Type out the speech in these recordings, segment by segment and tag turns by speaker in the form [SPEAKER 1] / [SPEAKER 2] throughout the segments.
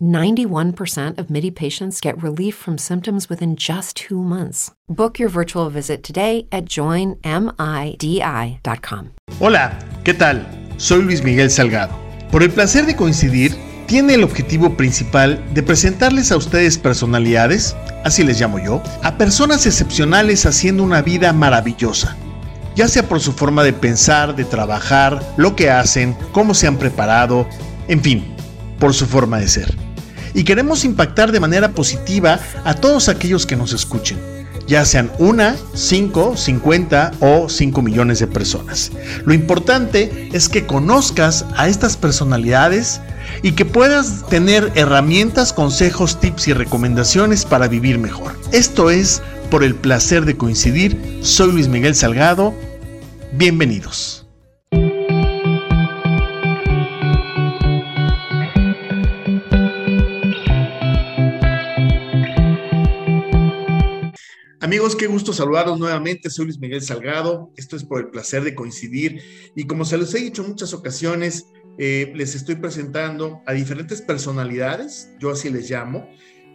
[SPEAKER 1] 91% of MIDI patients get relief from symptoms within just two months. Book your virtual visit today at joinmidi.com.
[SPEAKER 2] Hola, ¿qué tal? Soy Luis Miguel Salgado. Por el placer de coincidir, tiene el objetivo principal de presentarles a ustedes personalidades, así les llamo yo, a personas excepcionales haciendo una vida maravillosa ya sea por su forma de pensar, de trabajar, lo que hacen, cómo se han preparado, en fin, por su forma de ser. Y queremos impactar de manera positiva a todos aquellos que nos escuchen, ya sean una, cinco, cincuenta o cinco millones de personas. Lo importante es que conozcas a estas personalidades y que puedas tener herramientas, consejos, tips y recomendaciones para vivir mejor. Esto es por el placer de coincidir. Soy Luis Miguel Salgado Bienvenidos. Amigos, qué gusto saludarlos nuevamente. Soy Luis Miguel Salgado. Esto es por el placer de coincidir. Y como se los he dicho en muchas ocasiones, eh, les estoy presentando a diferentes personalidades, yo así les llamo,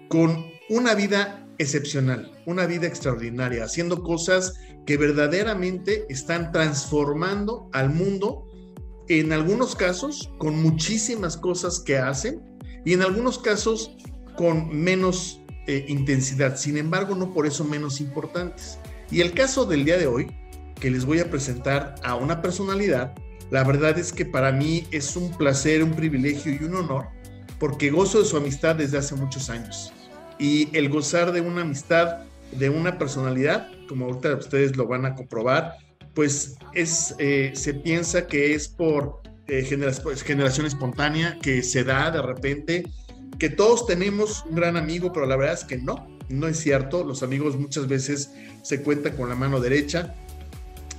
[SPEAKER 2] con una vida excepcional, una vida extraordinaria, haciendo cosas que verdaderamente están transformando al mundo, en algunos casos con muchísimas cosas que hacen y en algunos casos con menos eh, intensidad, sin embargo no por eso menos importantes. Y el caso del día de hoy, que les voy a presentar a una personalidad, la verdad es que para mí es un placer, un privilegio y un honor, porque gozo de su amistad desde hace muchos años. Y el gozar de una amistad, de una personalidad, como ahorita ustedes lo van a comprobar, pues es, eh, se piensa que es por eh, pues, generación espontánea, que se da de repente, que todos tenemos un gran amigo, pero la verdad es que no, no es cierto. Los amigos muchas veces se cuentan con la mano derecha.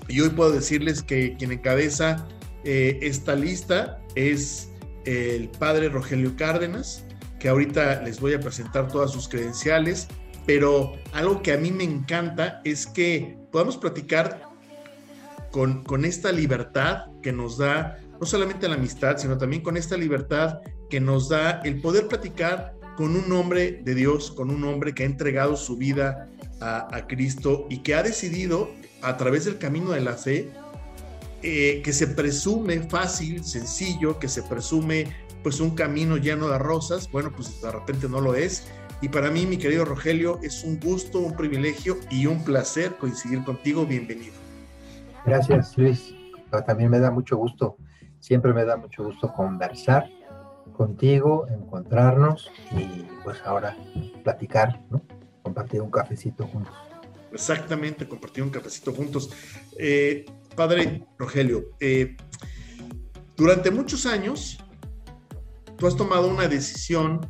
[SPEAKER 2] Y hoy puedo decirles que quien encabeza eh, esta lista es el padre Rogelio Cárdenas, que ahorita les voy a presentar todas sus credenciales pero algo que a mí me encanta es que podamos platicar con, con esta libertad que nos da no solamente la amistad, sino también con esta libertad que nos da el poder platicar con un hombre de Dios, con un hombre que ha entregado su vida a, Cristo y que ha decidido a través del camino de la fe, eh, que se presume fácil, sencillo, que se presume pues un camino lleno de rosas, bueno, pues de repente no lo es, y para mí, mi querido Rogelio, es un gusto, un privilegio y un placer coincidir contigo. Bienvenido.
[SPEAKER 3] Gracias, Luis. También me da mucho gusto, siempre me da mucho gusto conversar contigo, encontrarnos y pues ahora platicar, ¿no? compartir un cafecito juntos.
[SPEAKER 2] Exactamente, compartir un cafecito juntos. Eh, padre Rogelio, eh, durante muchos años tú has tomado una decisión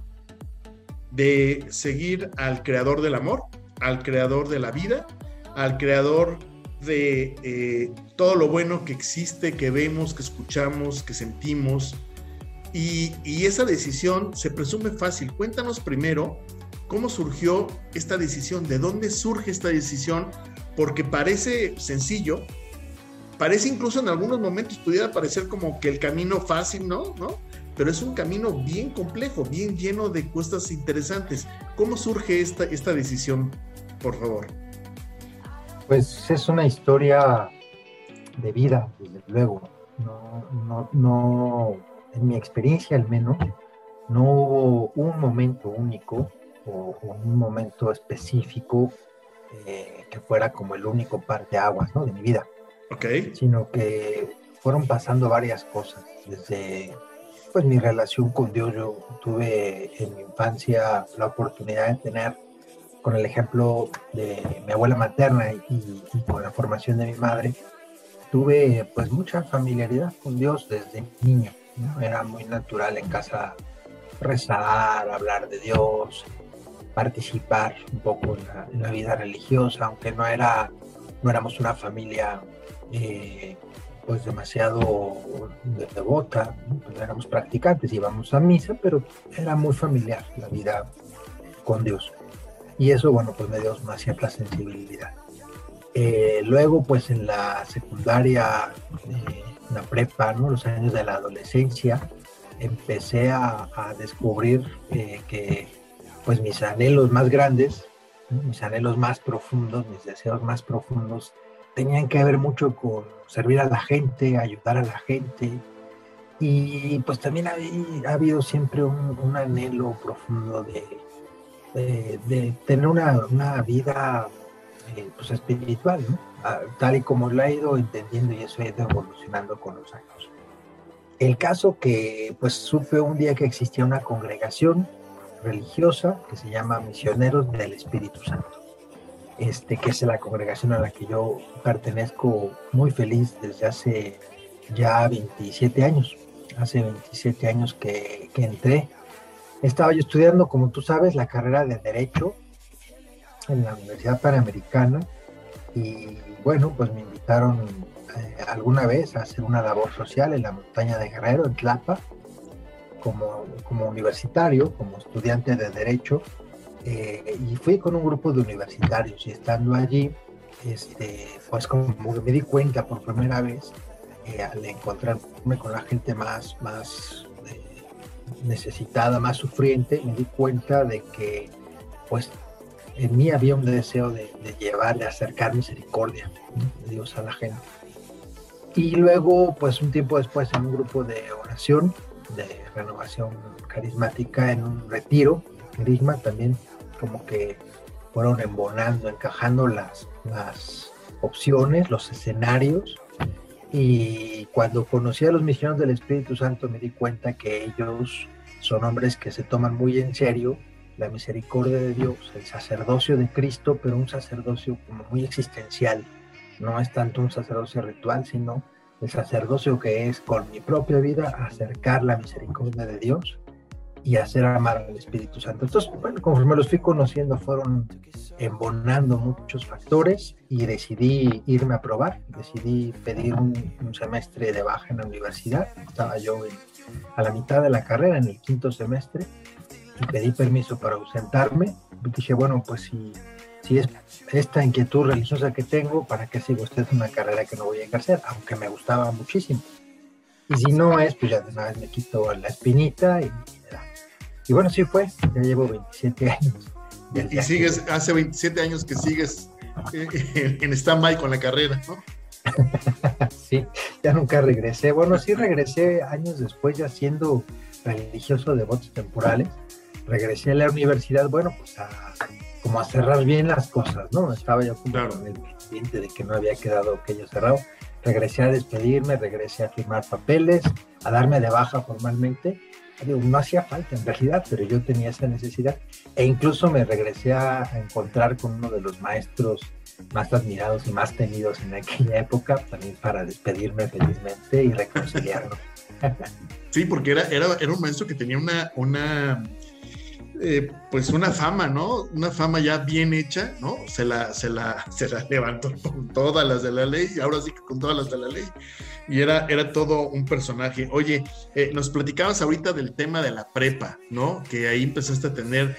[SPEAKER 2] de seguir al creador del amor, al creador de la vida, al creador de eh, todo lo bueno que existe, que vemos, que escuchamos, que sentimos. Y, esa decisión se presume fácil. Cuéntanos primero cómo surgió esta decisión, de dónde surge esta decisión, porque parece sencillo, parece incluso en algunos momentos pudiera parecer como que el camino fácil, ¿no? ¿no? Pero es un camino bien complejo, bien lleno de cuestas interesantes. ¿Cómo surge esta, esta decisión, por favor?
[SPEAKER 3] Pues es una historia de vida, desde luego. No, no, no, en mi experiencia al menos, no hubo un momento único o, un momento específico eh, que fuera como el único parte aguas ¿no? de mi vida.
[SPEAKER 2] Okay.
[SPEAKER 3] Sino que fueron pasando varias cosas. Desde pues mi relación con Dios, yo tuve en mi infancia la oportunidad de tener, con el ejemplo de mi abuela materna y, con la formación de mi madre, tuve pues mucha familiaridad con Dios desde niño. Era muy natural en casa rezar, hablar de Dios, participar un poco en la, vida religiosa, aunque no era, no éramos una familia eh, pues demasiado devota, pues éramos practicantes, íbamos a misa, pero era muy familiar la vida con Dios. Y eso, bueno, pues me dio una cierta sensibilidad. Eh, luego, pues en la secundaria, eh, la prepa, ¿no? los años de la adolescencia, empecé a, descubrir eh, que pues mis anhelos más grandes, mis anhelos más profundos, mis deseos más profundos, tenían que ver mucho con servir a la gente, ayudar a la gente. Y pues también ha, habido siempre un, anhelo profundo de, de, tener una, vida eh, pues espiritual, ah, tal y como lo he ido entendiendo y eso ha ido evolucionando con los años. El caso que pues supe un día que existía una congregación religiosa que se llama Misioneros del Espíritu Santo, este, que es la congregación a la que yo pertenezco muy feliz desde hace ya 27 años, hace 27 años que, que entré. Estaba yo estudiando, como tú sabes, la carrera de Derecho en la Universidad Panamericana y bueno, pues me invitaron eh, alguna vez a hacer una labor social en la montaña de Guerrero, en Tlapa, como, como universitario, como estudiante de Derecho, eh, y fui con un grupo de universitarios y estando allí, este, pues me di cuenta por primera vez, eh, al encontrarme con la gente más, más necesitada, más sufriente, me di cuenta de que pues en mí había un deseo de, llevar, de acercar misericordia de Dios a la gente. Y luego, pues un tiempo después, en un grupo de oración, de renovación carismática, en un retiro, carisma también como que fueron embonando, encajando las, las opciones, los escenarios. Y cuando conocí a los misioneros del Espíritu Santo me di cuenta que ellos son hombres que se toman muy en serio la misericordia de Dios, el sacerdocio de Cristo, pero un sacerdocio como muy existencial, no es tanto un sacerdocio ritual, sino el sacerdocio que es con mi propia vida acercar la misericordia de Dios y hacer amar al Espíritu Santo. Entonces, bueno, conforme los fui conociendo, fueron embonando muchos factores y decidí irme a probar, decidí pedir un, semestre de baja en la universidad. Estaba yo a la mitad de la carrera, en el quinto semestre, y pedí permiso para ausentarme. Dije, bueno, pues si si es esta inquietud religiosa que tengo, ¿para qué sigo usted una carrera que no voy a ejercer? Aunque me gustaba muchísimo. Y si no es, pues ya de una vez me quito la espinita y, y bueno, sí fue, ya llevo 27 años.
[SPEAKER 2] Y, sigues, hace 27 años que sigues eh, en stand-by con la carrera, ¿no?
[SPEAKER 3] sí, ya nunca regresé. Bueno, sí regresé años después ya siendo religioso de votos temporales. Regresé a la universidad, bueno, pues a como a cerrar bien las cosas, ¿no? Estaba yo como con el pendiente de que no había quedado aquello cerrado. Regresé a despedirme, regresé a firmar papeles, a darme de baja formalmente. Digo, no hacía falta en realidad, pero yo tenía esa necesidad. E incluso me regresé a encontrar con uno de los maestros más admirados y más temidos en aquella época, también para despedirme felizmente y reconciliarnos.
[SPEAKER 2] Sí, porque era, era, era un maestro que tenía una, una eh, pues una fama, ¿no? Una fama ya bien hecha, ¿no? Se la, se la, se la levantó con todas las de la ley, y ahora sí que con todas las de la ley. Y era, era todo un personaje. Oye, eh, nos platicabas ahorita del tema de la prepa, ¿no? Que ahí empezaste a tener,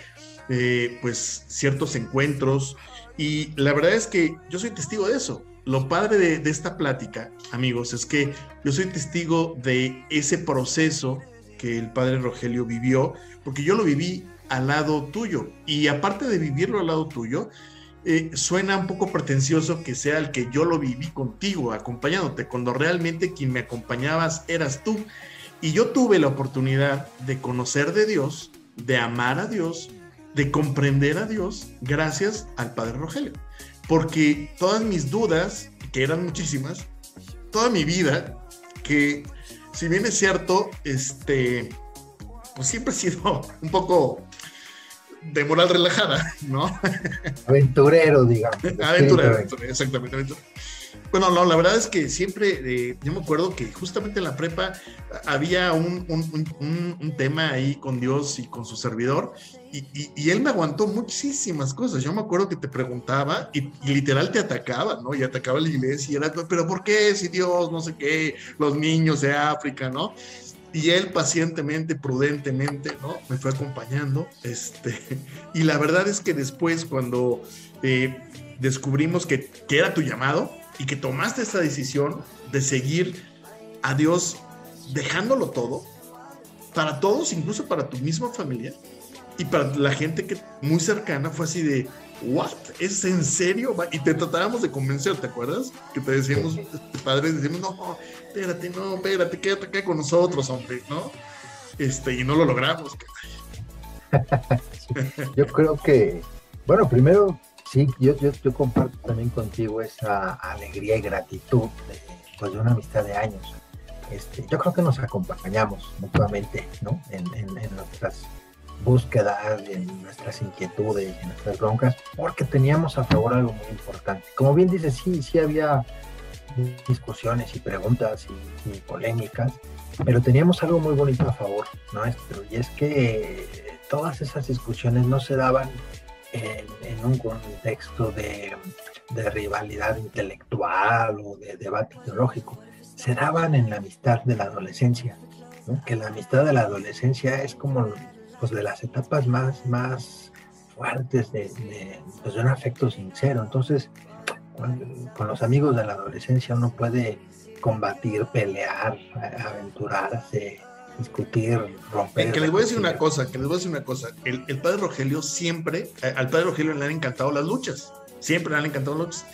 [SPEAKER 2] eh, pues, ciertos encuentros. Y la verdad es que yo soy testigo de eso. lo padre de, de, esta plática, amigos, es que yo soy testigo de ese proceso que el padre Rogelio vivió, porque yo lo viví al lado tuyo. Y aparte de vivirlo al lado tuyo, eh, suena un poco pretencioso que sea el que yo lo viví contigo, acompañándote, cuando realmente quien me acompañabas eras tú. Y yo tuve la oportunidad de conocer de Dios, de amar a Dios, de comprender a Dios gracias al Padre Rogelio. Porque todas mis dudas, que eran muchísimas, toda mi vida, que si bien es cierto, este, pues siempre he sido un poco de moral relajada, ¿no?
[SPEAKER 3] Aventurero, digamos.
[SPEAKER 2] aventurero, exactamente. Bueno, no, la verdad es que siempre, eh, yo me acuerdo que justamente en la prepa había un, tema ahí con Dios y con su servidor, y, él me aguantó muchísimas cosas. Yo me acuerdo que te preguntaba y, literal te atacaba, ¿no? Y atacaba la iglesia y era, pero ¿por qué si Dios, no sé qué, los niños de África, ¿no? Y él pacientemente, prudentemente, ¿no? Me fue acompañando, este, y la verdad es que después cuando eh, descubrimos que, que, era tu llamado y que tomaste esta decisión de seguir a Dios dejándolo todo, para todos, incluso para tu misma familia, y para la gente que muy cercana fue así de, ¿what? ¿Es en serio? Y te tratábamos de convencer, ¿te acuerdas? Que te decíamos, padres, decimos, no, espérate, no, espérate, quédate acá con nosotros, hombre, ¿no? Este, y no lo logramos.
[SPEAKER 3] yo creo que, bueno, primero, sí, yo, yo, yo, comparto también contigo esa alegría y gratitud de, pues, de una amistad de años. Este, yo creo que nos acompañamos mutuamente, ¿no? En, en, en nuestras búsqueda en nuestras inquietudes, en nuestras broncas, porque teníamos a favor algo muy importante. Como bien dices, sí, sí había discusiones y preguntas y, polémicas, pero teníamos algo muy bonito a favor nuestro, y es que todas esas discusiones no se daban en, un contexto de, de, rivalidad intelectual o de debate ideológico, se daban en la amistad de la adolescencia, que la amistad de la adolescencia es como pues, de las etapas más, más fuertes de, pues, de, un afecto sincero. Entonces, con, los amigos de la adolescencia uno puede combatir, pelear, aventurarse, discutir, romper.
[SPEAKER 2] Que les voy a decir una cosa, que les voy a decir una cosa. El, el padre Rogelio siempre, al padre Rogelio le han encantado las luchas. Siempre le han encantado las luchas.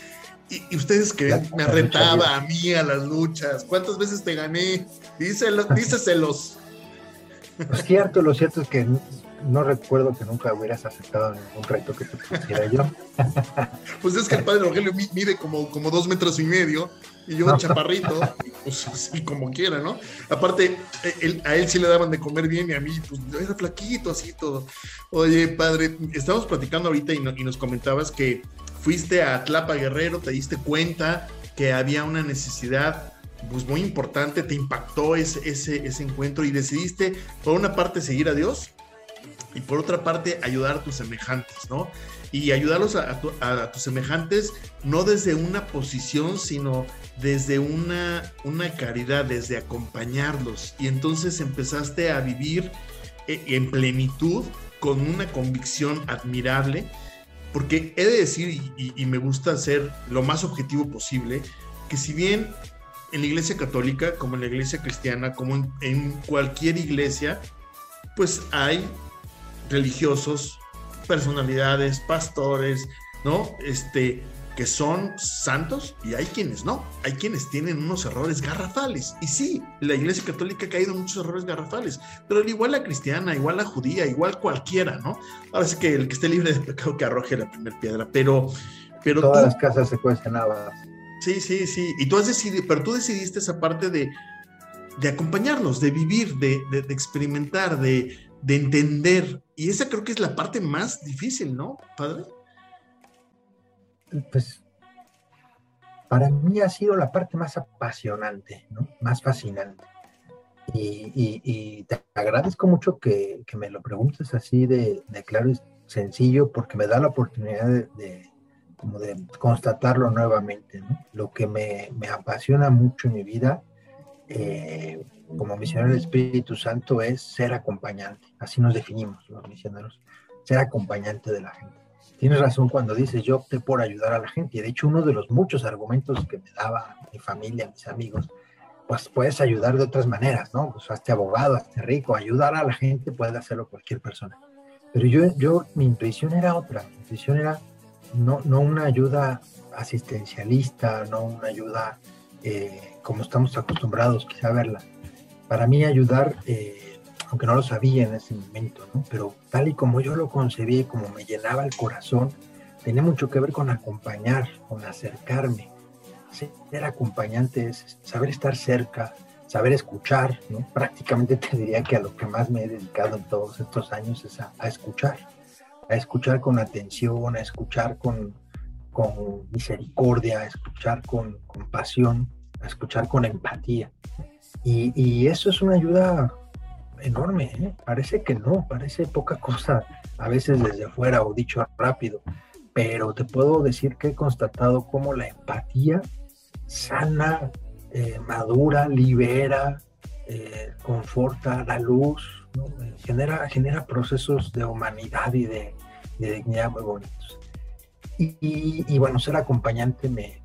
[SPEAKER 2] Y, ustedes que me retaba a mí a las luchas. ¿Cuántas veces te gané? Díselos, díceselos.
[SPEAKER 3] Es cierto, lo cierto es que no recuerdo que nunca hubieras aceptado ningún reto que te pusiera yo.
[SPEAKER 2] Pues es que el padre Rogelio mide como, como dos metros y medio y yo un chaparrito, pues así como quiera, ¿no? Aparte, a él sí le daban de comer bien y a mí, pues era flaquito, así todo. Oye, padre, estábamos platicando ahorita y, y nos comentabas que fuiste a Tlapa Guerrero, te diste cuenta que había una necesidad pues muy importante, te impactó ese, ese, ese encuentro y decidiste, por una parte, seguir a Dios y por otra parte, ayudar a tus semejantes, ¿no? Y ayudarlos a, tus semejantes no desde una posición, sino desde una, una caridad, desde acompañarlos. Y entonces empezaste a vivir eh, en plenitud, con una convicción admirable, porque he de decir, y, y me gusta ser lo más objetivo posible, que si bien en la iglesia católica, como en la iglesia cristiana, como en, cualquier iglesia, pues hay religiosos, personalidades, pastores, ¿no? Este, que son santos y hay quienes no, hay quienes tienen unos errores garrafales. Y sí, la Iglesia Católica ha caído en muchos errores garrafales, pero igual la cristiana, igual la judía, igual cualquiera, ¿no? Ahora sí que el que esté libre de pecado que arroje la primera piedra, pero... pero
[SPEAKER 3] Todas las casas se cuestionaban.
[SPEAKER 2] Sí, sí, sí. Y tú has decidido, pero tú decidiste esa parte de, de de vivir, de, experimentar, de, de, entender. Y esa creo que es la parte más difícil, ¿no, padre?
[SPEAKER 3] Pues para mí ha sido la parte más apasionante, ¿no? Más fascinante. Y, te agradezco mucho que, me lo preguntes así de, claro y sencillo, porque me da la oportunidad de como de constatarlo nuevamente. ¿no? Lo que me, me, apasiona mucho en mi vida eh, como misionero del Espíritu Santo es ser acompañante. Así nos definimos los misioneros, ser acompañante de la gente. tienes razón cuando dices yo opté por ayudar a la gente. Y de hecho, uno de los muchos argumentos que me daba mi familia, mis amigos, pues puedes ayudar de otras maneras, ¿no? Pues hazte abogado, hazte rico, ayudar a la gente puede hacerlo cualquier persona. Pero yo, yo, mi intuición era otra, mi intuición era no, no una ayuda asistencialista, no una ayuda eh, como estamos acostumbrados quizá a verla. Para mí ayudar, eh, aunque no lo sabía en ese momento, ¿no? pero tal y como yo lo concebí como me llenaba el corazón, tenía mucho que ver con acompañar, con acercarme, ser acompañante es saber estar cerca, saber escuchar. Prácticamente te diría que a lo que más me he dedicado en todos estos años es a, escuchar, a escuchar con atención, a escuchar con, con misericordia, a escuchar con compasión, a escuchar con empatía. Y, y eso es una ayuda enorme, ¿eh? parece que no, parece poca cosa a veces desde afuera o dicho rápido, pero te puedo decir que he constatado cómo la empatía sana, eh, madura, libera, eh, conforta, da luz, genera, genera procesos de humanidad y de, dignidad muy bonitos. Y, bueno, ser acompañante me,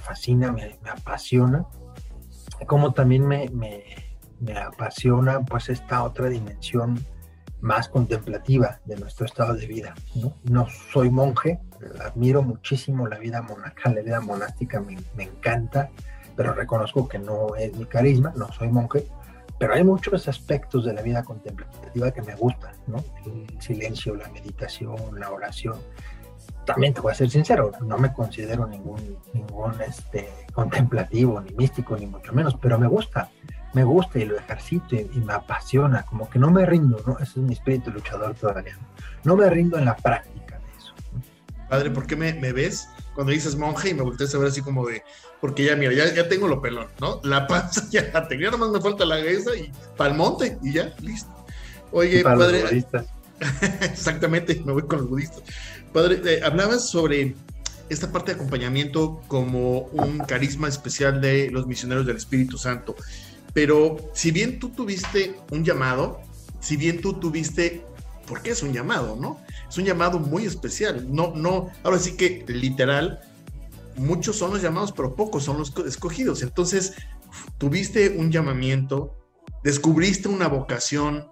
[SPEAKER 3] fascina, me, apasiona, como también me, me apasiona pues esta otra dimensión más contemplativa de nuestro estado de vida. No, no soy monje, admiro muchísimo la vida monacal, la vida monástica me, me, encanta, pero reconozco que no es mi carisma, no soy monje, pero hay muchos aspectos de la vida contemplativa que me gustan, ¿no? El silencio, la meditación, la oración. También te voy a ser sincero, no me considero ningún, ningún este, contemplativo, ni místico, ni mucho menos, pero me gusta me gusta y lo ejercito y, me apasiona, como que no me rindo, ¿no? Ese es mi espíritu luchador todavía. No, me rindo en la práctica de eso.
[SPEAKER 2] Padre, ¿por qué me, ves cuando dices monje y me volteas a ver así como de, porque ya, mira, ya, ya tengo lo pelón, ¿no? La panza ya la tengo, nada más me falta la cabeza y para el monte y ya, listo. Oye, padre. Los budistas. exactamente, me voy con los budistas. Padre, eh, hablabas sobre esta parte de acompañamiento como un carisma especial de los misioneros del Espíritu Santo. Pero si bien tú tuviste un llamado, si bien tú tuviste, ¿por qué es un llamado, no? Es un llamado muy especial. No, no, ahora sí que literal, muchos son los llamados, pero pocos son los escogidos. Entonces, tuviste un llamamiento, descubriste una vocación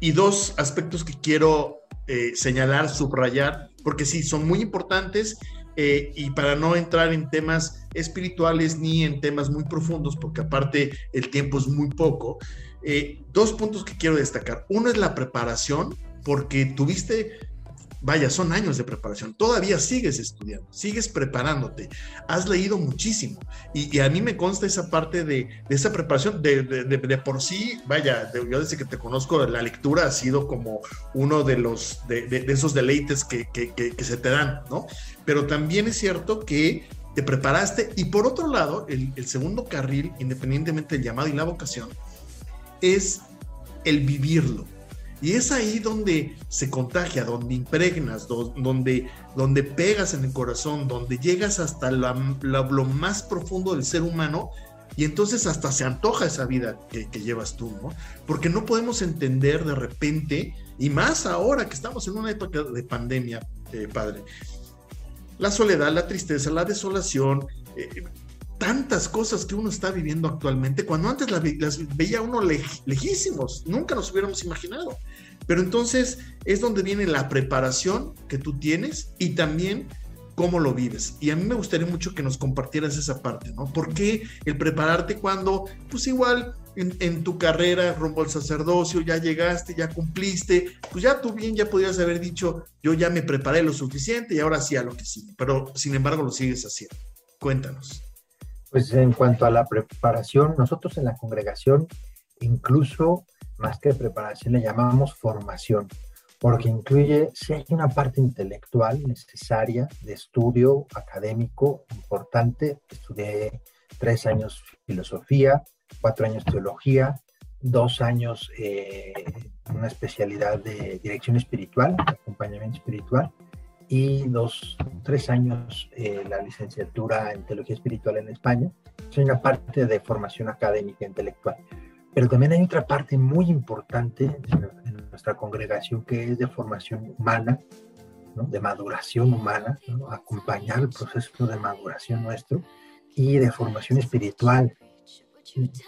[SPEAKER 2] y dos aspectos que quiero eh, señalar, subrayar, porque sí, son muy importantes eh, y para no entrar en temas espirituales ni en temas muy profundos, porque aparte el tiempo es muy poco, eh, dos puntos que quiero destacar. Uno es la preparación, porque tuviste vaya, son años de preparación. Todavía sigues estudiando, sigues preparándote, has leído muchísimo. Y, a mí me consta esa parte de, esa preparación. De, por sí, vaya, yo desde que te conozco, la lectura ha sido como uno de los de, esos deleites que, se te dan, ¿no? Pero también es cierto que te preparaste. Y por otro lado, el, el segundo carril, independientemente del llamado y la vocación, es el vivirlo y es ahí donde se contagia, donde impregnas, donde, donde pegas en el corazón, donde llegas hasta lo más profundo del ser humano y entonces hasta se antoja esa vida que, llevas tú, ¿no? Porque no podemos entender de repente, y más ahora que estamos en una época de pandemia, eh, padre, la soledad, la tristeza, la desolación, eh, tantas cosas que uno está viviendo actualmente, cuando antes las, veía uno lejísimos, nunca nos hubiéramos imaginado. Pero entonces es donde viene la preparación que tú tienes y también cómo lo vives. Y a mí me gustaría mucho que nos compartieras esa parte, ¿no? ¿Por qué el prepararte cuando, pues igual en, tu carrera rumbo al sacerdocio, ya llegaste, ya cumpliste, pues ya tú bien ya podrías haber dicho, yo ya me preparé lo suficiente y ahora sí a lo que sigue, pero sin embargo lo sigues haciendo. Cuéntanos.
[SPEAKER 3] Pues en cuanto a la preparación, nosotros en la congregación, incluso más que preparación, le llamamos formación, porque incluye, si hay una parte intelectual necesaria de estudio académico importante, estudié tres años filosofía, cuatro años teología, dos años eh, una especialidad de dirección espiritual, acompañamiento espiritual, y dos, tres años eh, la licenciatura en teología espiritual en España. Es una parte de formación académica intelectual. Pero también hay otra parte muy importante en nuestra congregación que es de formación humana, de maduración humana, acompañar el proceso de maduración nuestro y de formación espiritual,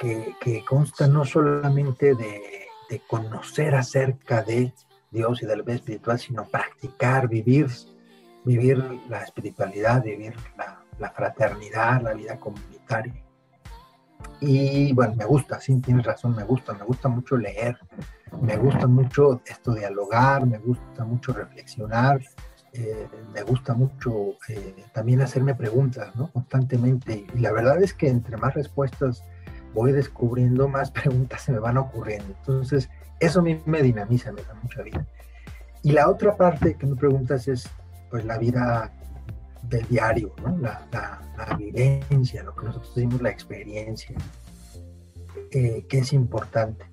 [SPEAKER 3] que, que consta no solamente de, de, conocer acerca de Dios y de la vida espiritual, sino practicar, vivir, vivir la espiritualidad, vivir la, la fraternidad, la vida comunitaria. Y bueno, me gusta, sí, tienes razón, me gusta, me gusta mucho leer, me gusta mucho esto dialogar, me gusta mucho reflexionar, eh, me gusta mucho eh, también hacerme preguntas, ¿no? Constantemente. Y la verdad es que entre más respuestas voy descubriendo, más preguntas se me van ocurriendo. Entonces, eso a mí me dinamiza, me da mucha vida. Y la otra parte que me preguntas es, pues, la vida del diario, ¿no? la, la, vivencia, lo que nosotros decimos, la experiencia, eh, que es importante.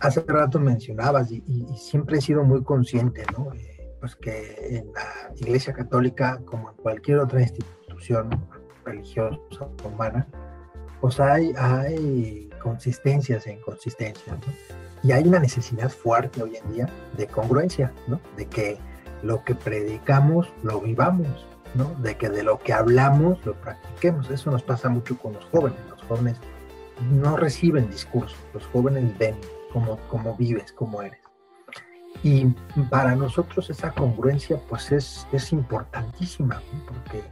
[SPEAKER 3] Hace rato mencionabas y, siempre he sido muy consciente, ¿no? Eh, pues que en la Iglesia Católica, como en cualquier otra institución religiosa humana, pues hay, hay consistencias e inconsistencias, ¿no? Y hay una necesidad fuerte hoy en día de congruencia, ¿no? De que lo que predicamos lo vivamos, ¿no? De que de lo que hablamos lo practiquemos. Eso nos pasa mucho con los jóvenes. Los jóvenes no reciben discursos, los jóvenes ven cómo, cómo vives, cómo eres. Y para nosotros esa congruencia pues es, es importantísima, porque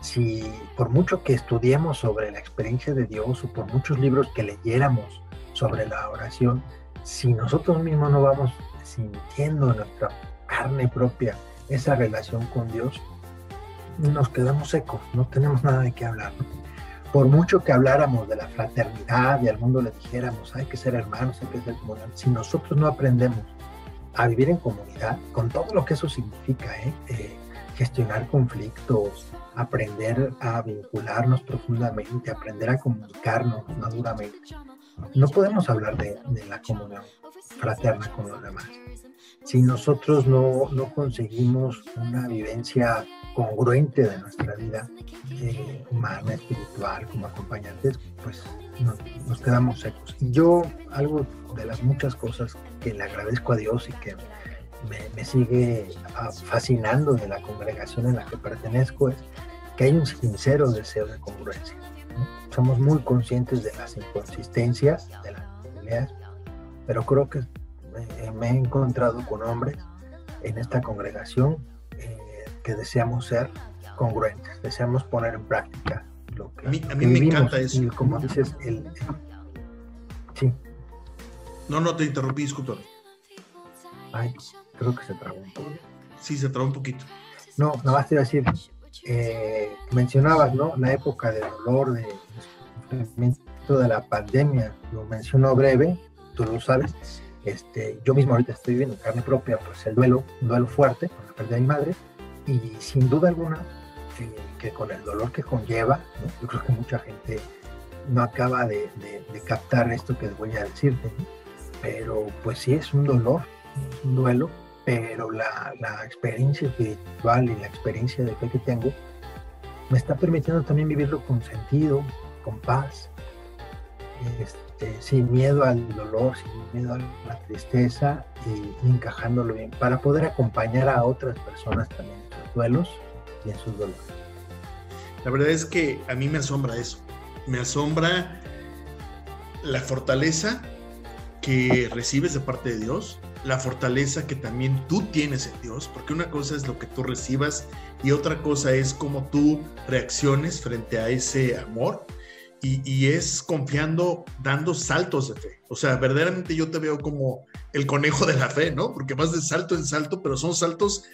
[SPEAKER 3] si por mucho que estudiemos sobre la experiencia de Dios o por muchos libros que leyéramos sobre la oración, si nosotros mismos no vamos sintiendo en nuestra carne propia esa relación con Dios, nos quedamos secos, no tenemos nada de qué hablar. Por mucho que habláramos de la fraternidad y al mundo le dijéramos, hay que ser hermanos, hay que ser comunidad, si nosotros no aprendemos a vivir en comunidad, con todo lo que eso significa, ¿eh? Eh, gestionar conflictos, aprender a vincularnos profundamente, aprender a comunicarnos maduramente, no podemos hablar de, de la comunión fraterna con los demás. Si nosotros no, no conseguimos una vivencia congruente de nuestra vida eh, humana, espiritual, como acompañantes, pues nos, quedamos secos. Y yo, algo de las muchas cosas que le agradezco a Dios y que me, sigue ah, fascinando de la congregación en la que pertenezco es que hay un sincero deseo de congruencia. Somos muy conscientes de las inconsistencias de las familias, pero creo que eh, me he encontrado con hombres en esta congregación que deseamos ser congruentes, deseamos poner en práctica lo que,
[SPEAKER 2] a mí, a mí me encanta eso.
[SPEAKER 3] Y como dices, el, sí.
[SPEAKER 2] No, no te interrumpí, disculpa.
[SPEAKER 3] Ay, creo que se trabó un poco.
[SPEAKER 2] Sí, se trabó un poquito.
[SPEAKER 3] No, nada más te iba a decir, eh, mencionabas, ¿no? La época de dolor, de sufrimiento de la pandemia, lo mencionó breve, tú lo sabes. Este, yo mismo ahorita estoy viviendo carne propia, pues el duelo, un duelo fuerte, con la pérdida de mi madre, y sin duda alguna eh, que con el dolor que conlleva, yo creo que mucha gente no acaba de, captar esto que voy a decirte, pero pues sí es un dolor, es un duelo, pero la, experiencia espiritual y la experiencia de fe que tengo me está permitiendo también vivirlo con sentido, con paz, este, sin miedo al dolor, sin miedo a la tristeza y, y encajándolo bien, para poder acompañar a otras personas también duelos y en sus dolores.
[SPEAKER 2] La verdad es que a mí me asombra eso. Me asombra la fortaleza que recibes de parte de Dios, la fortaleza que también tú tienes en Dios, porque una cosa es lo que tú recibas y otra cosa es cómo tú reacciones frente a ese amor y, es confiando, dando saltos de fe. O sea, verdaderamente yo te veo como el conejo de la fe, ¿no? Porque vas de salto en salto, pero son saltos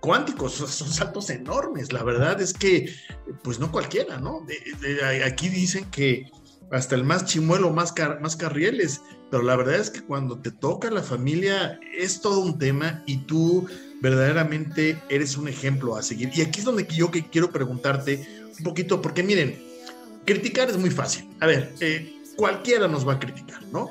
[SPEAKER 2] cuánticos, son saltos enormes. La verdad es que, pues no cualquiera, ¿no? aquí dicen que hasta el más chimuelo, más, más carrieles, pero la verdad es que cuando te toca la familia es todo un tema y tú verdaderamente eres un ejemplo a seguir. Y aquí es donde yo quiero preguntarte un poquito, porque miren, criticar es muy fácil. A ver, eh, cualquiera nos va a criticar, ¿no?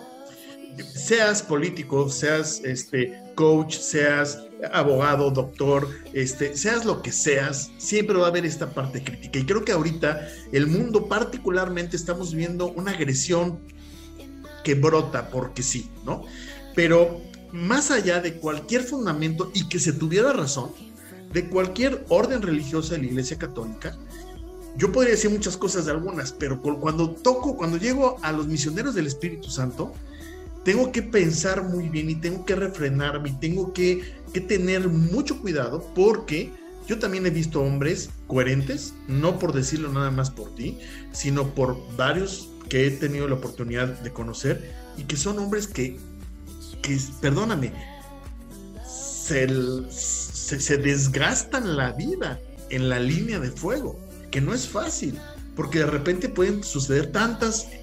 [SPEAKER 2] Seas político, seas este, coach, seas abogado, doctor, este, seas lo que seas, siempre va a haber esta parte crítica. Y creo que ahorita el mundo particularmente estamos viendo una agresión que brota porque sí, ¿no? Pero más allá de cualquier fundamento y que se tuviera razón, de cualquier orden religiosa de la Iglesia Católica, yo podría decir muchas cosas de algunas, pero cuando toco, cuando llego a los misioneros del Espíritu Santo, tengo que pensar muy bien y tengo que refrenarme y tengo que, que tener mucho cuidado porque yo también he visto hombres coherentes, no por decirlo nada más por ti, sino por varios que he tenido la oportunidad de conocer y que son hombres que, que perdóname, se, se, se desgastan la vida en la línea de fuego, que no es fácil porque de repente pueden suceder tantas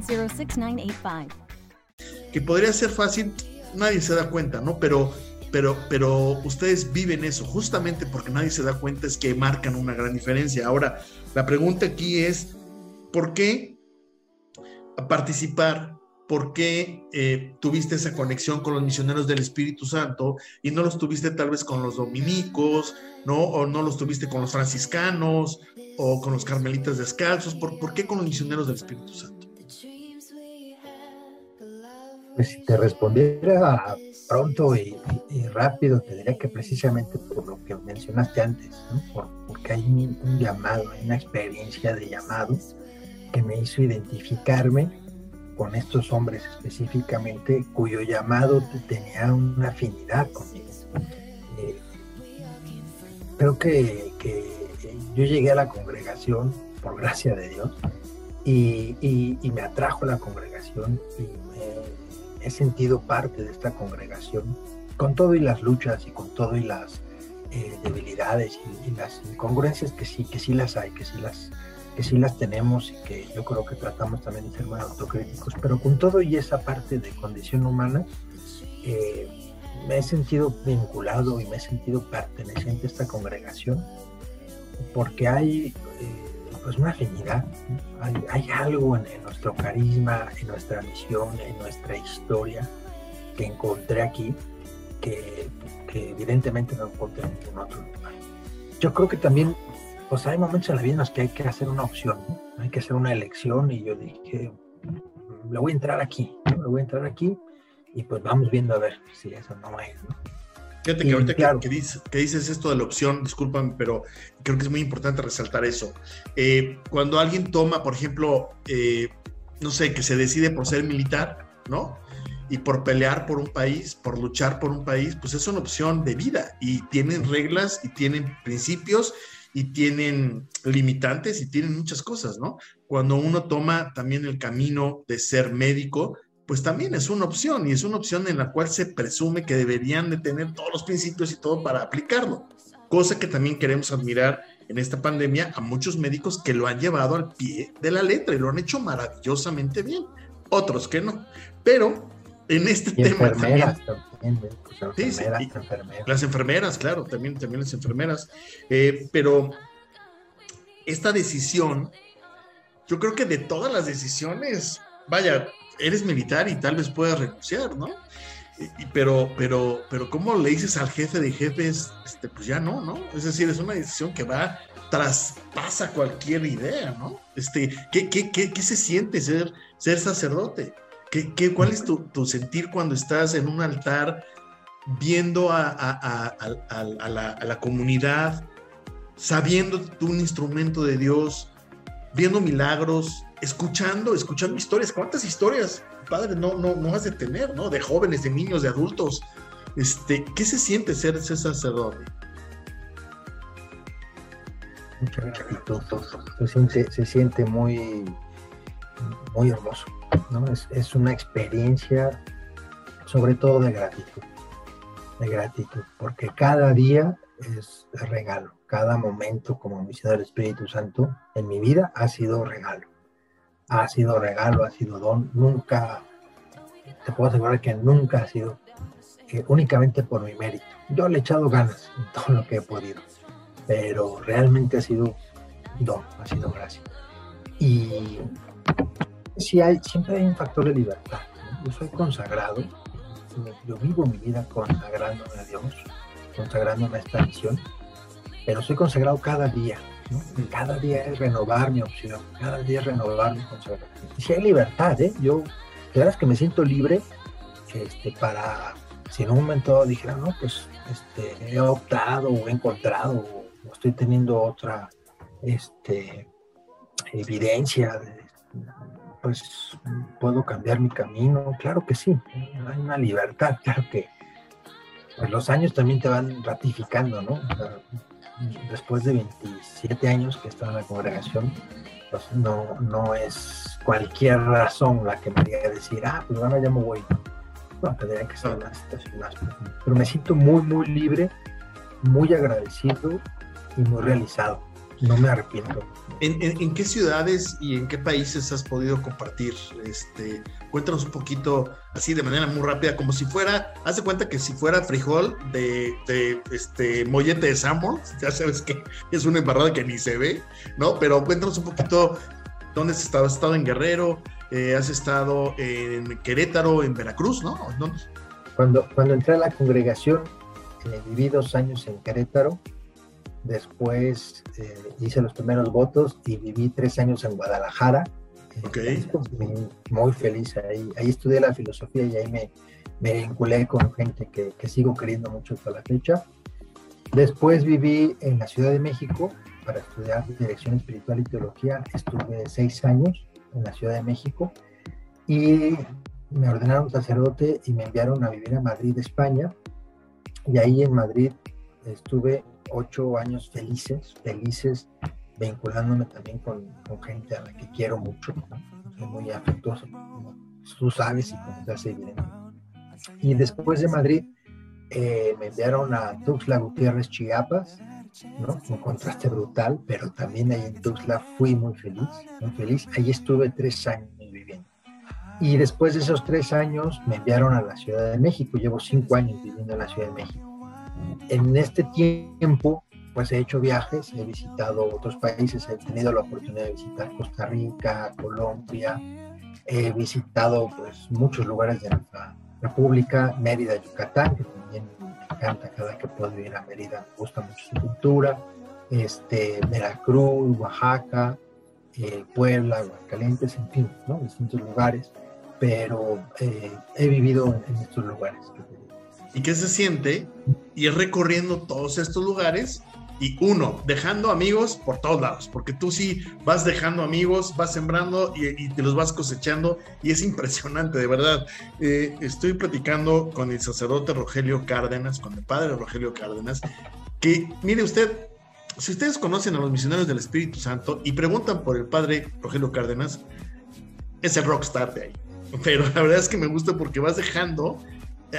[SPEAKER 4] 906985.
[SPEAKER 2] Que podría ser fácil, nadie se da cuenta, ¿no? Pero pero, pero ustedes viven eso, justamente porque nadie se da cuenta es que marcan una gran diferencia. Ahora, la pregunta aquí es, ¿por qué participar? ¿Por qué eh, tuviste esa conexión con los misioneros del Espíritu Santo y no los tuviste tal vez con los dominicos, ¿no? O no los tuviste con los franciscanos o con los carmelitas descalzos? ¿Por, por qué con los misioneros del Espíritu Santo?
[SPEAKER 3] Pues si te respondiera pronto y, rápido, te diría que precisamente por lo que mencionaste antes, porque hay un, llamado, hay una experiencia de llamado que me hizo identificarme con estos hombres específicamente, cuyo llamado tenía una afinidad conmigo. Eh, creo que, yo llegué a la congregación, por gracia de Dios, y, y, me atrajo la congregación y he sentido parte de esta congregación, con todo y las luchas y con todo y las eh, debilidades y, las incongruencias que sí, que sí las hay, que sí las, que sí las tenemos y que yo creo que tratamos también de ser más autocríticos, pero con todo y esa parte de condición humana, eh, me he sentido vinculado y me he sentido perteneciente a esta congregación porque hay eh, pues una afinidad, hay, hay, algo en, en, nuestro carisma, en nuestra misión, en nuestra historia que encontré aquí que, que evidentemente no encontré en ningún otro lugar. Yo creo que también pues hay momentos en la vida en los que hay que hacer una opción, ¿no? hay que hacer una elección y yo dije, le voy a entrar aquí, le voy a entrar aquí y pues vamos viendo a ver si eso no es, ¿no?
[SPEAKER 2] Fíjate que y, ahorita claro. que, que, dices, que, dices, esto de la opción, discúlpame, pero creo que es muy importante resaltar eso. Eh, cuando alguien toma, por ejemplo, eh, no sé, que se decide por ser militar, ¿no? Y por pelear por un país, por luchar por un país, pues es una opción de vida y tienen reglas y tienen principios y tienen limitantes y tienen muchas cosas, ¿no? Cuando uno toma también el camino de ser médico, pues también es una opción y es una opción en la cual se presume que deberían de tener todos los principios y todo para aplicarlo, cosa que también queremos admirar en esta pandemia a muchos médicos que lo han llevado al pie de la letra y lo han hecho maravillosamente bien, otros que no, pero en este
[SPEAKER 3] y
[SPEAKER 2] tema
[SPEAKER 3] enfermeras también, también pues,
[SPEAKER 2] Sí, sí,
[SPEAKER 3] enfermeras, enfermeras.
[SPEAKER 2] Las enfermeras, claro, también, también las enfermeras. Eh, pero esta decisión, yo creo que de todas las decisiones, vaya, eres militar y tal vez puedas renunciar, ¿no? Pero, pero, pero, ¿cómo le dices al jefe de jefes? Este, pues ya no, ¿no? Es decir, es una decisión que va, traspasa cualquier idea, ¿no? Este, ¿qué, qué, qué, se siente ser, ser sacerdote? ¿Qué, qué, cuál es tu, tu, sentir cuando estás en un altar viendo a, a, a, la, a, la, comunidad, sabiendo tú un instrumento de Dios, viendo milagros, escuchando, escuchando historias? ¿Cuántas historias, padre, no, no, no has de tener, ¿no? De jóvenes, de niños, de adultos. Este, ¿Qué se siente ser ese sacerdote?
[SPEAKER 3] Se siente, se siente muy, muy hermoso. ¿no? Es, es, una experiencia sobre todo de gratitud, de gratitud, porque cada día es regalo, cada momento como misionero del Espíritu Santo en mi vida ha sido regalo, ha sido regalo, ha sido don, nunca, te puedo asegurar que nunca ha sido eh, únicamente por mi mérito. Yo le he echado ganas en todo lo que he podido, pero realmente ha sido don, ha sido gracia. Y siempre hay un factor de libertad. Yo soy consagrado, yo vivo mi vida consagrándome a Dios, consagrándome a esta misión, pero soy consagrado cada día. Cada día es renovar mi opción, cada día es renovar mi consagración. Y si hay libertad, ¿eh? yo, de verdad es que me siento libre este, para, si en un momento dijera, no, pues este, he optado o he encontrado o estoy teniendo otra este, evidencia, pues puedo cambiar mi camino, claro que sí, hay una libertad, claro que pues, los años también te van ratificando, ¿no? Después de 27 años que he estado en la congregación, pues no, no es cualquier razón la que me haría decir, ah, pues ahora ya me voy. No, tendría que ser una situación más Pero me siento muy, muy libre, muy agradecido y muy realizado. No me arrepiento.
[SPEAKER 2] ¿En, qué ciudades y en qué países has podido compartir? Este, cuéntanos un poquito, así de manera muy rápida, como si fuera, haz de cuenta que si fuera frijol de, este mollete de Samuel, ya sabes que es una embarrada que ni se ve, ¿no? Pero cuéntanos un poquito dónde has estado. ¿Has estado en Guerrero? Eh, ¿Has estado en Querétaro, en Veracruz, no?
[SPEAKER 3] Cuando, cuando entré a la congregación, eh, viví dos años en Querétaro Después eh, hice los primeros votos y viví tres años en Guadalajara.
[SPEAKER 2] Okay.
[SPEAKER 3] Muy feliz ahí. Ahí estudié la filosofía y ahí me, me vinculé con gente que, que, sigo queriendo mucho hasta la fecha. Después viví en la Ciudad de México para estudiar dirección espiritual y teología. Estuve seis años en la Ciudad de México y me ordenaron sacerdote y me enviaron a vivir a Madrid, España. Y ahí en Madrid estuve ocho años felices, felices, vinculándome también con, gente a la que quiero mucho, soy muy afectuoso, como tú sabes y como te hace evidente. Y después de Madrid eh, me enviaron a Tuxtla Gutiérrez, Chiapas, ¿no? Un contraste brutal, pero también ahí en Tuxtla fui muy feliz, muy feliz. Ahí estuve tres años viviendo. Y después de esos tres años me enviaron a la Ciudad de México. Llevo cinco años viviendo en la Ciudad de México en este tiempo, pues he hecho viajes, he visitado otros países, he tenido la oportunidad de visitar Costa Rica, Colombia, he visitado pues muchos lugares de nuestra república, Mérida, Yucatán, que también me encanta cada que puedo ir a Mérida, me gusta mucho su cultura, este, Veracruz, Oaxaca, eh, Puebla, Aguascalientes, en fin, ¿no? distintos lugares, pero eh, he vivido en, estos lugares.
[SPEAKER 2] ¿Y qué se siente ir recorriendo todos estos lugares y uno, dejando amigos por todos lados, porque tú sí vas dejando amigos, vas sembrando y, te los vas cosechando y es impresionante, de verdad. Eh, estoy platicando con el sacerdote Rogelio Cárdenas, con el padre Rogelio Cárdenas, que mire usted, si ustedes conocen a los misioneros del Espíritu Santo y preguntan por el padre Rogelio Cárdenas, es el rockstar de ahí. Pero la verdad es que me gusta porque vas dejando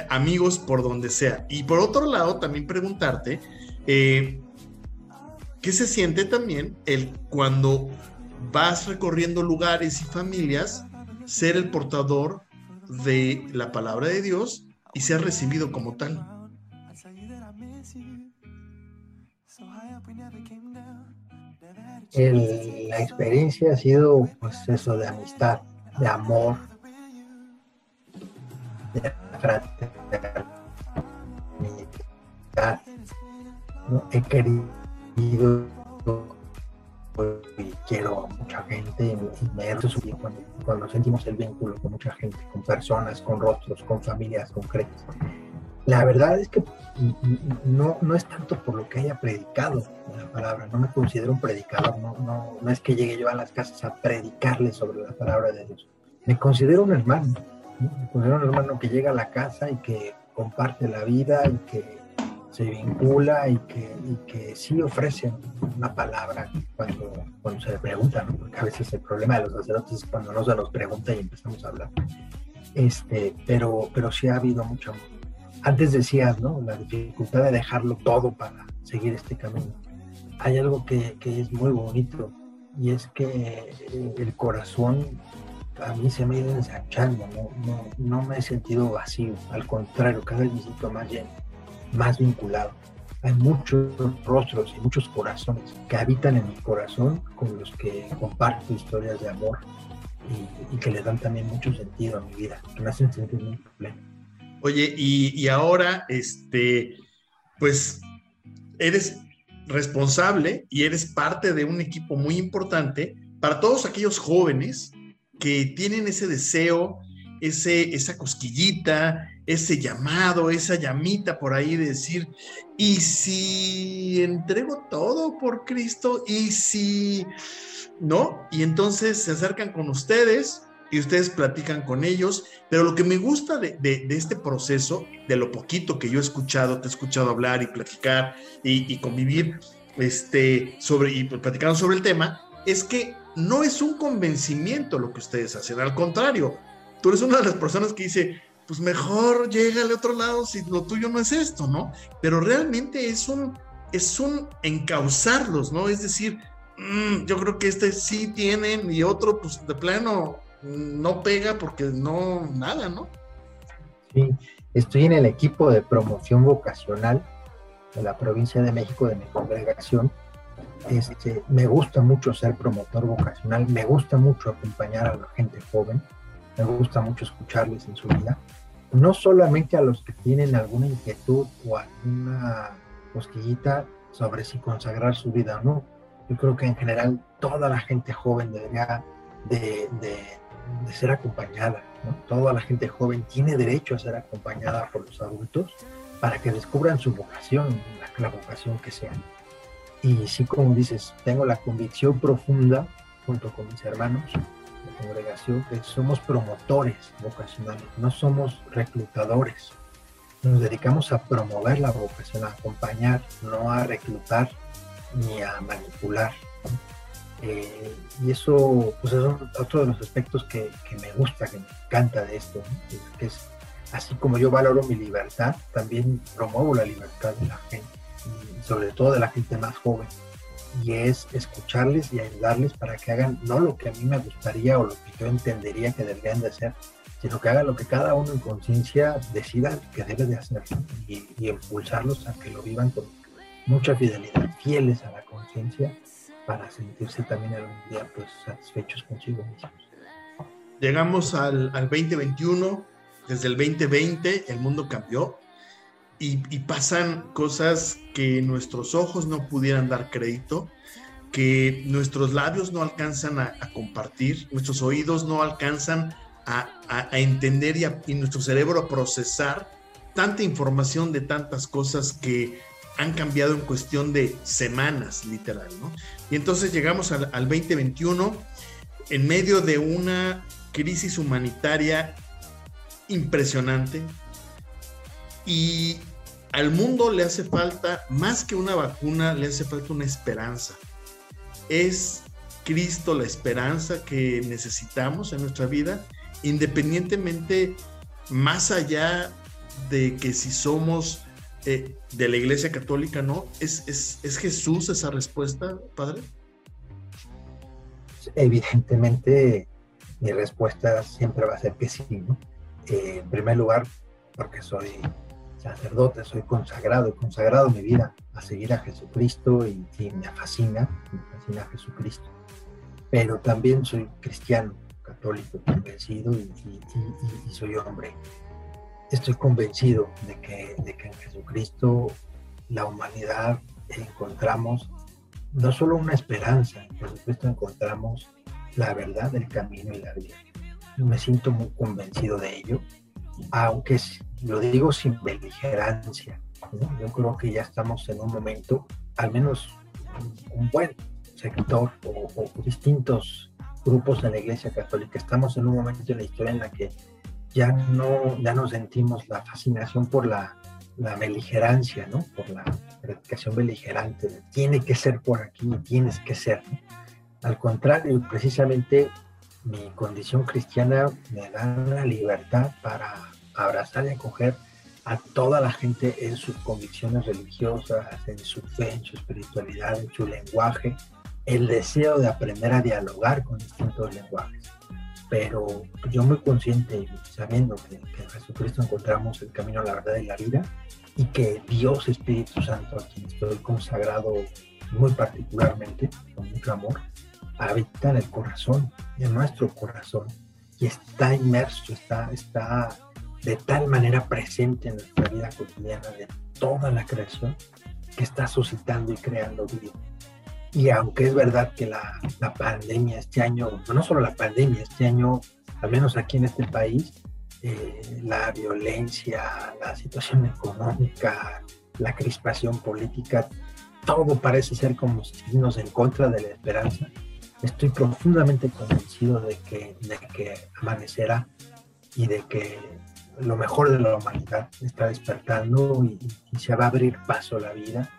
[SPEAKER 2] amigos por donde sea. Y por otro lado, también preguntarte, eh, ¿qué se siente también el cuando vas recorriendo lugares y familias, ser el portador de la palabra de Dios y ser recibido como tal?
[SPEAKER 3] la experiencia ha sido pues eso de amistad, de amor, de fraternidad. ¿no? He querido y quiero a mucha gente y me cuando, cuando sentimos el vínculo con mucha gente, con personas, con rostros, con familias concretas. La verdad es que no, no es tanto por lo que haya predicado la palabra, no me considero un predicador, no, no, no es que llegue yo a las casas a predicarle sobre la palabra de Dios, me considero un hermano, pues era un hermano que llega a la casa y que comparte la vida y que se vincula y que, y que sí ofrece una palabra cuando, cuando se le pregunta, porque a veces el problema de los sacerdotes es cuando no se nos pregunta y empezamos a hablar. Este, pero, pero sí ha habido mucho. Antes decías, ¿no? La dificultad de dejarlo todo para seguir este camino. Hay algo que, que es muy bonito y es que el corazón a mí se me ha ido ensanchando, no, no, me he sentido vacío, al contrario, cada vez me siento más lleno, más vinculado. hay muchos rostros y muchos corazones que habitan en mi corazón con los que comparto historias de amor y, que le dan también mucho sentido a mi vida, me hacen sentir muy pleno.
[SPEAKER 2] Oye, y, y ahora, este, pues, eres responsable y eres parte de un equipo muy importante para todos aquellos jóvenes que tienen ese deseo, ese, esa cosquillita, ese llamado, esa llamita por ahí de decir, ¿y si entrego todo por Cristo? ¿Y si no? Y entonces se acercan con ustedes y ustedes platican con ellos, pero lo que me gusta de, este proceso, de lo poquito que yo he escuchado, te he escuchado hablar y platicar y, convivir este, sobre, y platicando sobre el tema, es que no es un convencimiento lo que ustedes hacen, al contrario, tú eres una de las personas que dice, pues mejor llega al otro lado si lo tuyo no es esto, ¿no? Pero realmente es un, es un encauzarlos, ¿no? Es decir, mm, yo creo que este sí tienen y otro, pues de plano, no pega porque no, nada, ¿no?
[SPEAKER 3] Sí, estoy en el equipo de promoción vocacional de la provincia de México de mi congregación. Este, me gusta mucho ser promotor vocacional, me gusta mucho acompañar a la gente joven me gusta mucho escucharles en su vida, no solamente a los que tienen alguna inquietud o alguna cosquillita sobre si consagrar su vida o no. Yo creo que en general toda la gente joven debería de, ser acompañada. Toda la gente joven tiene derecho a ser acompañada por los adultos para que descubran su vocación, la, la vocación que sea. Y sí, como dices, tengo la convicción profunda, junto con mis hermanos, congregación que somos promotores vocacionales, no somos reclutadores. Nos dedicamos a promover la vocación, a acompañar, no a reclutar ni a manipular. Eh, y eso pues es otro de los aspectos que, me gusta, que me encanta de esto, que es así como yo valoro mi libertad, también promuevo la libertad de la gente, sobre todo de la gente más joven y es escucharles y ayudarles para que hagan no lo que a mí me gustaría o lo que yo entendería que deberían de hacer, sino que hagan lo que cada uno en conciencia decida que debe de hacer y, impulsarlos a que lo vivan con mucha fidelidad, fieles a la conciencia para sentirse también algún día pues satisfechos consigo mismos.
[SPEAKER 2] Llegamos al, al 2021, desde el 2020 el mundo cambió, y, pasan cosas que nuestros ojos no pudieran dar crédito, que nuestros labios no alcanzan a, compartir, nuestros oídos no alcanzan a, entender y, nuestro cerebro a procesar tanta información de tantas cosas que han cambiado en cuestión de semanas, literal, ¿no? Y entonces llegamos al, al 2021 en medio de una crisis humanitaria impresionante, y al mundo le hace falta, más que una vacuna, le hace falta una esperanza. Es Cristo la esperanza que necesitamos en nuestra vida, independientemente, más allá de que si somos eh, de la Iglesia Católica, ¿no? ¿Es, ¿Es, Jesús esa respuesta, Padre?
[SPEAKER 3] Evidentemente, mi respuesta siempre va a ser que sí, ¿no? Eh, en primer lugar, porque soy sacerdote, soy consagrado, he consagrado mi vida a seguir a Jesucristo y, me fascina, me fascina Jesucristo. Pero también soy cristiano, católico, convencido y, soy hombre. Estoy convencido de que, de que en Jesucristo la humanidad encontramos no solo una esperanza, en Jesucristo encontramos la verdad, el camino y la vida. Me siento muy convencido de ello, aunque lo digo sin beligerancia. Yo creo que ya estamos en un momento, al menos un buen sector o, distintos grupos de la Iglesia Católica, estamos en un momento en la historia en la que ya no, ya no sentimos la fascinación por la, la beligerancia, ¿no? Por la predicación beligerante, tiene que ser por aquí, tienes que ser. Al contrario, precisamente mi condición cristiana me da la libertad para abrazar y acoger a toda la gente en sus convicciones religiosas, en su fe, en su espiritualidad, en su lenguaje, el deseo de aprender a dialogar con distintos lenguajes. pero yo muy consciente, sabiendo que, que en Jesucristo encontramos el camino a la verdad y la vida, y que Dios Espíritu Santo, a quien estoy consagrado muy particularmente, con mucho amor, habita en el corazón, en nuestro corazón, y está inmerso, está, está de tal manera presente en nuestra vida cotidiana de toda la creación, que está suscitando y creando vida. Y aunque es verdad que la, la pandemia este año, no solo la pandemia, este año, al menos aquí en este país, eh, la violencia, la situación económica, la crispación política, todo parece ser como signos en contra de la esperanza. Estoy profundamente convencido de que, de que amanecerá y de que lo mejor de la humanidad está despertando y, y se va a abrir paso la vida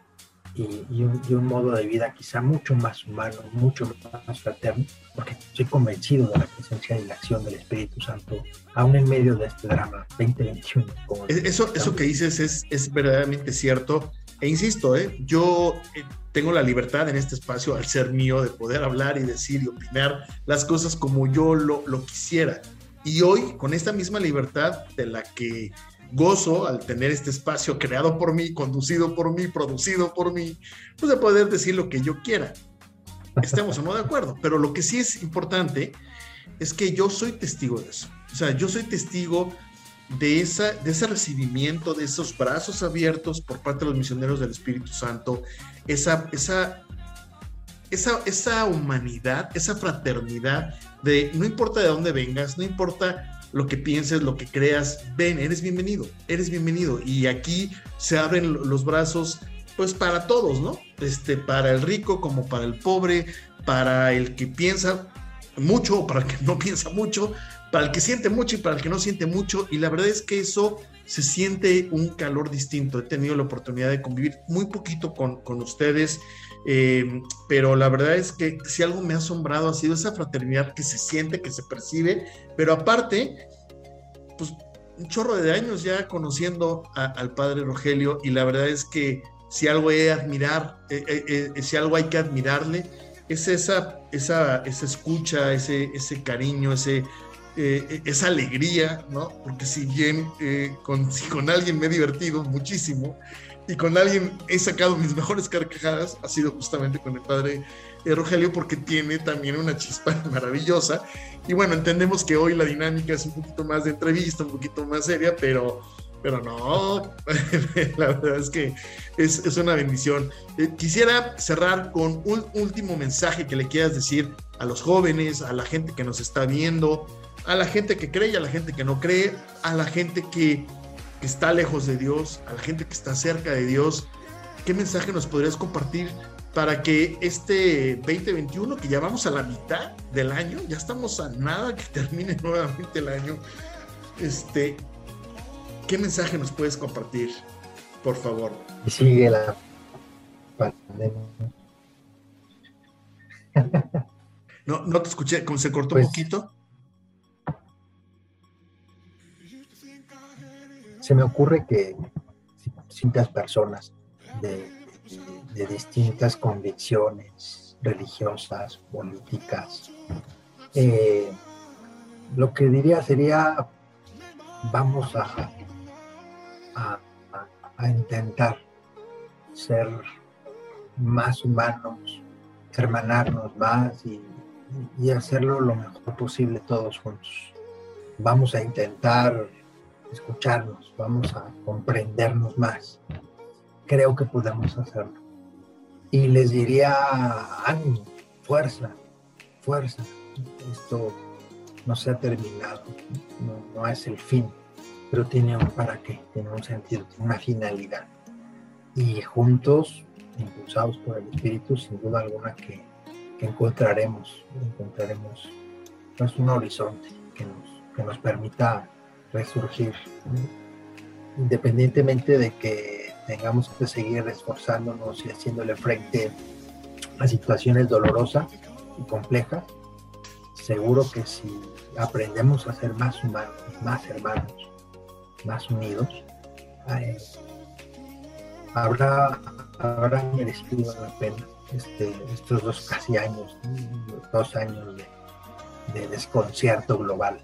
[SPEAKER 3] y, un, modo de vida quizá mucho más humano, mucho más fraterno, porque estoy convencido de la presencia y la acción del Espíritu Santo, aún en medio de este drama 2021.
[SPEAKER 2] eso, eso que dices es, es verdaderamente cierto. E insisto, ¿eh? yo eh, tengo la libertad en este espacio, al ser mío, de poder hablar y decir y opinar las cosas como yo lo, lo quisiera. Y hoy, con esta misma libertad de la que gozo al tener este espacio creado por mí, conducido por mí, producido por mí, pues de poder decir lo que yo quiera. Estemos o no de acuerdo, pero lo que sí es importante es que yo soy testigo de eso. O sea, yo soy testigo de, esa, de ese recibimiento, de esos brazos abiertos por parte de los misioneros del Espíritu Santo, esa, esa, esa, esa humanidad, esa fraternidad de no importa de dónde vengas, no importa lo que pienses, lo que creas, ven, eres bienvenido, eres bienvenido. Y aquí se abren los brazos, pues para todos, ¿no? Este, para el rico como para el pobre, para el que piensa mucho, para el que no piensa mucho, para el que siente mucho y para el que no siente mucho. Y la verdad es que eso se siente un calor distinto. He tenido la oportunidad de convivir muy poquito con, con ustedes. Eh, pero la verdad es que si algo me ha asombrado ha sido esa fraternidad que se siente, que se percibe, pero aparte, pues un chorro de años ya conociendo al padre Rogelio y la verdad es que si algo hay admirar, eh, eh, si algo hay que admirarle, es esa, esa, esa escucha, ese, ese cariño, ese, esa alegría, ¿no? Porque si bien con, si con alguien me he divertido muchísimo, y con alguien he sacado mis mejores carcajadas, ha sido justamente con el padre eh, Rogelio, porque tiene también una chispa maravillosa. Y bueno, entendemos que hoy la dinámica es un poquito más de entrevista, un poquito más seria, pero, pero no, la verdad es que es, es una bendición. Eh, quisiera cerrar con un último mensaje que le quieras decir a los jóvenes, a la gente que nos está viendo, a la gente que cree y a la gente que no cree, a la gente que está lejos de Dios, a la gente que está cerca de Dios, ¿qué mensaje nos podrías compartir para que este 2021, que ya vamos a la mitad del año, ya estamos a nada que termine nuevamente el año, este, ¿qué mensaje nos puedes compartir, por favor?
[SPEAKER 3] Sigue la pandemia.
[SPEAKER 2] No, no te escuché, como se cortó un pues poquito.
[SPEAKER 3] Se me ocurre que distintas personas de, distintas convicciones religiosas, políticas, eh, lo que diría sería, vamos a, a, intentar ser más humanos, hermanarnos más y, y hacerlo lo mejor posible todos juntos. Vamos a intentar escucharnos, vamos a comprendernos más. Creo que podemos hacerlo. Y les diría ánimo, fuerza, fuerza. Esto no se ha terminado, no, es el fin, pero tiene un para qué, tiene un sentido, tiene una finalidad. Y juntos, impulsados por el Espíritu, sin duda alguna que, encontraremos, encontraremos pues, un horizonte que nos, que nos permita resurgir, independientemente de que tengamos que seguir esforzándonos y haciéndole frente a situaciones dolorosas y complejas, seguro que si aprendemos a ser más humanos, más hermanos, más unidos, eh, habrá, habrá merecido la pena este, estos dos casi años, dos años de, desconcierto global.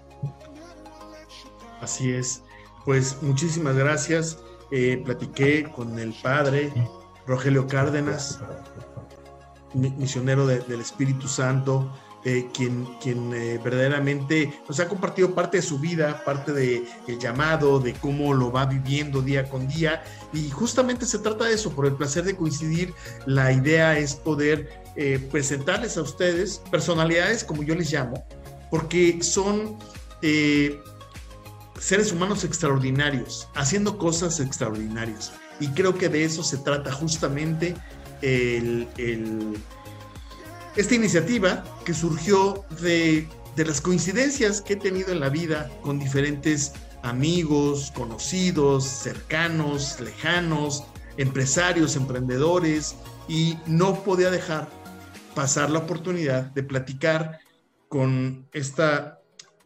[SPEAKER 2] Así es. Pues muchísimas gracias. Eh, platiqué con el padre Rogelio Cárdenas, misionero del Espíritu Santo, eh, quien, quien eh, verdaderamente nos ha compartido parte de su vida, parte del el llamado, de cómo lo va viviendo día con día. Y justamente se trata de eso, por el placer de coincidir. La idea es poder presentarles a ustedes personalidades, como yo les llamo, porque son seres humanos extraordinarios, haciendo cosas extraordinarias. Y creo que de eso se trata justamente esta iniciativa que surgió de, las coincidencias que he tenido en la vida con diferentes amigos, conocidos, cercanos, lejanos, empresarios, emprendedores, y no podía dejar pasar la oportunidad de platicar con esta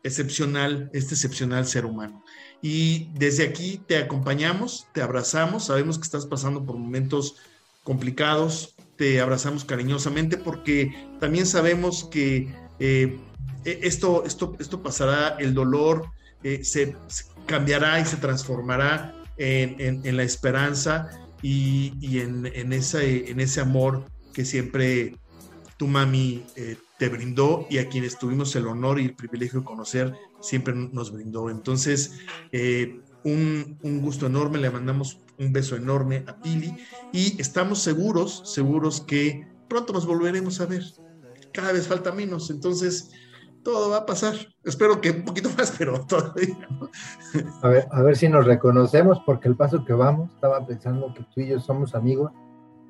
[SPEAKER 2] excepcional, este excepcional ser humano. Y desde aquí te acompañamos, te abrazamos, sabemos que estás pasando por momentos complicados, te abrazamos cariñosamente porque también sabemos que eh, e, esto, esto, esto pasará, el dolor eh, se, cambiará y se transformará en, la esperanza y, en, ese, en ese amor que siempre tu mami eh, te brindó y a quienes tuvimos el honor y el privilegio de conocer siempre nos brindó. Entonces, un, un gusto enorme, le mandamos un beso enorme a Pili y estamos seguros, seguros que pronto nos volveremos a ver. Cada vez falta menos, entonces todo va a pasar. Espero que un poquito más, pero todavía.
[SPEAKER 3] A ver, a ver si nos reconocemos, porque el paso que vamos, estaba pensando que tú y yo somos amigos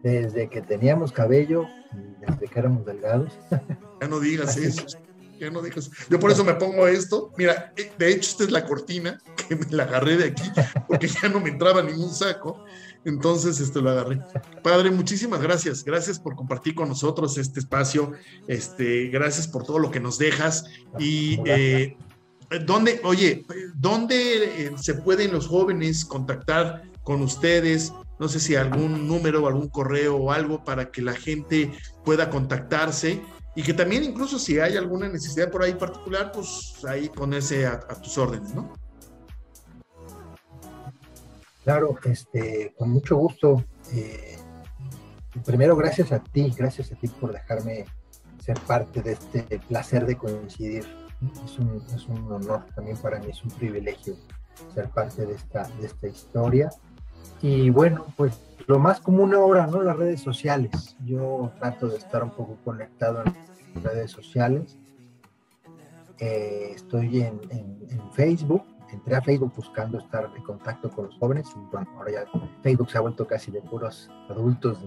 [SPEAKER 3] desde que teníamos cabello, desde que éramos delgados.
[SPEAKER 2] Ya no digas eso ya no dejas. Yo por eso me pongo esto. Mira, eh, de hecho, esta es la cortina que me la agarré de aquí porque ya no me entraba ningún saco. Entonces, este lo agarré. Padre, muchísimas gracias. Gracias por compartir con nosotros este espacio. Este, gracias por todo lo que nos dejas. Y eh, ¿dónde, oye, dónde eh, se pueden los jóvenes contactar con ustedes? No sé si algún número, algún correo o algo para que la gente pueda contactarse y que también incluso si hay alguna necesidad por ahí particular, pues ahí ponerse a, tus órdenes, ¿no?
[SPEAKER 3] Claro, este, con mucho gusto. Eh, primero, gracias a ti, gracias a ti por dejarme ser parte de este placer de coincidir. Es un, es un honor también para mí, es un privilegio ser parte de esta, de esta historia. Y bueno, pues lo más común ahora, ¿no? Las redes sociales. Yo trato de estar un poco conectado en redes sociales. Eh, estoy en, Facebook. Entré a Facebook buscando estar en contacto con los jóvenes. Y bueno, ahora ya Facebook se ha vuelto casi de puros adultos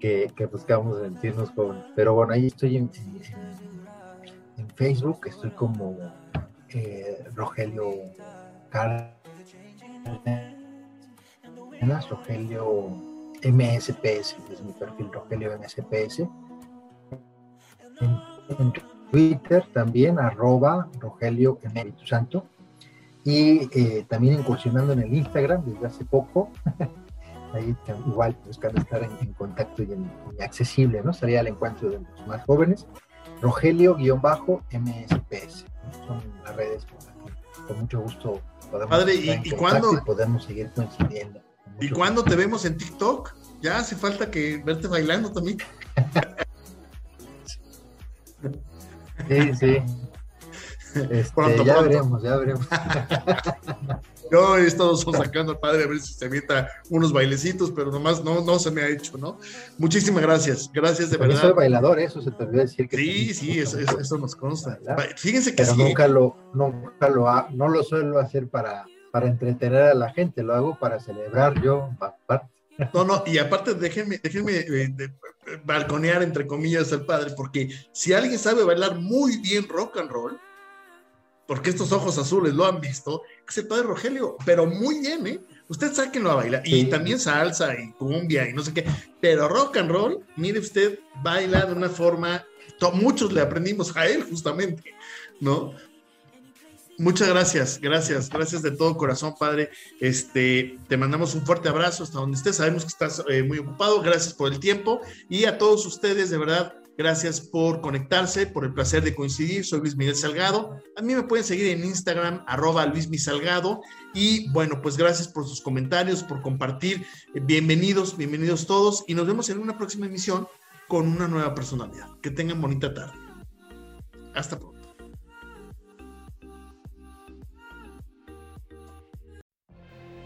[SPEAKER 3] que, que buscamos sentirnos jóvenes. Pero bueno, ahí estoy en, Facebook. Estoy como eh, Rogelio Rogelio MSPS, es mi perfil Rogelio MSPS. En, Twitter también, arroba Rogelio Emérito Santo. Y eh, también incursionando en el Instagram desde hace poco. Ahí igual buscando estar en, contacto y, en, accesible, ¿no? Sería el encuentro de los más jóvenes. Rogelio-MSPS. Son las redes con mucho gusto podemos
[SPEAKER 2] Padre, ¿y, y cuándo?
[SPEAKER 3] podemos seguir coincidiendo.
[SPEAKER 2] ¿Y cuándo te vemos en TikTok? Ya hace falta que verte bailando también.
[SPEAKER 3] Sí, sí. Este, ya veremos, ya veremos.
[SPEAKER 2] Yo he estado sacando al padre a ver si se avienta unos bailecitos, pero nomás no, no se me ha hecho, ¿no? Muchísimas gracias, gracias de verdad.
[SPEAKER 3] Yo soy bailador, eso se te olvidó decir. Que
[SPEAKER 2] sí, sí, eso, eso, nos consta. Fíjense que
[SPEAKER 3] pero nunca lo, nunca lo, no lo suelo hacer para para entretener a la gente, lo hago para celebrar yo.
[SPEAKER 2] No, no, y aparte déjenme, déjenme eh, balconear entre comillas al padre, porque si alguien sabe bailar muy bien rock and roll, porque estos ojos azules lo han visto, es el padre Rogelio, pero muy bien, ¿eh? Usted sáquenlo a bailar, y también salsa y cumbia y no sé qué, pero rock and roll, mire usted, baila de una forma, muchos le aprendimos a él justamente, ¿no? Muchas gracias, gracias, gracias de todo corazón, padre. Este, te mandamos un fuerte abrazo hasta donde estés. Sabemos que estás eh, muy ocupado. Gracias por el tiempo y a todos ustedes, de verdad, Gracias por conectarse, por el placer de coincidir. Soy Luis Miguel Salgado. A mí me pueden seguir en Instagram, arroba Luis Salgado. Y bueno, pues gracias por sus comentarios, por compartir. Bienvenidos, bienvenidos todos. Y nos vemos en una próxima emisión con una nueva personalidad. Que tengan bonita tarde. Hasta pronto.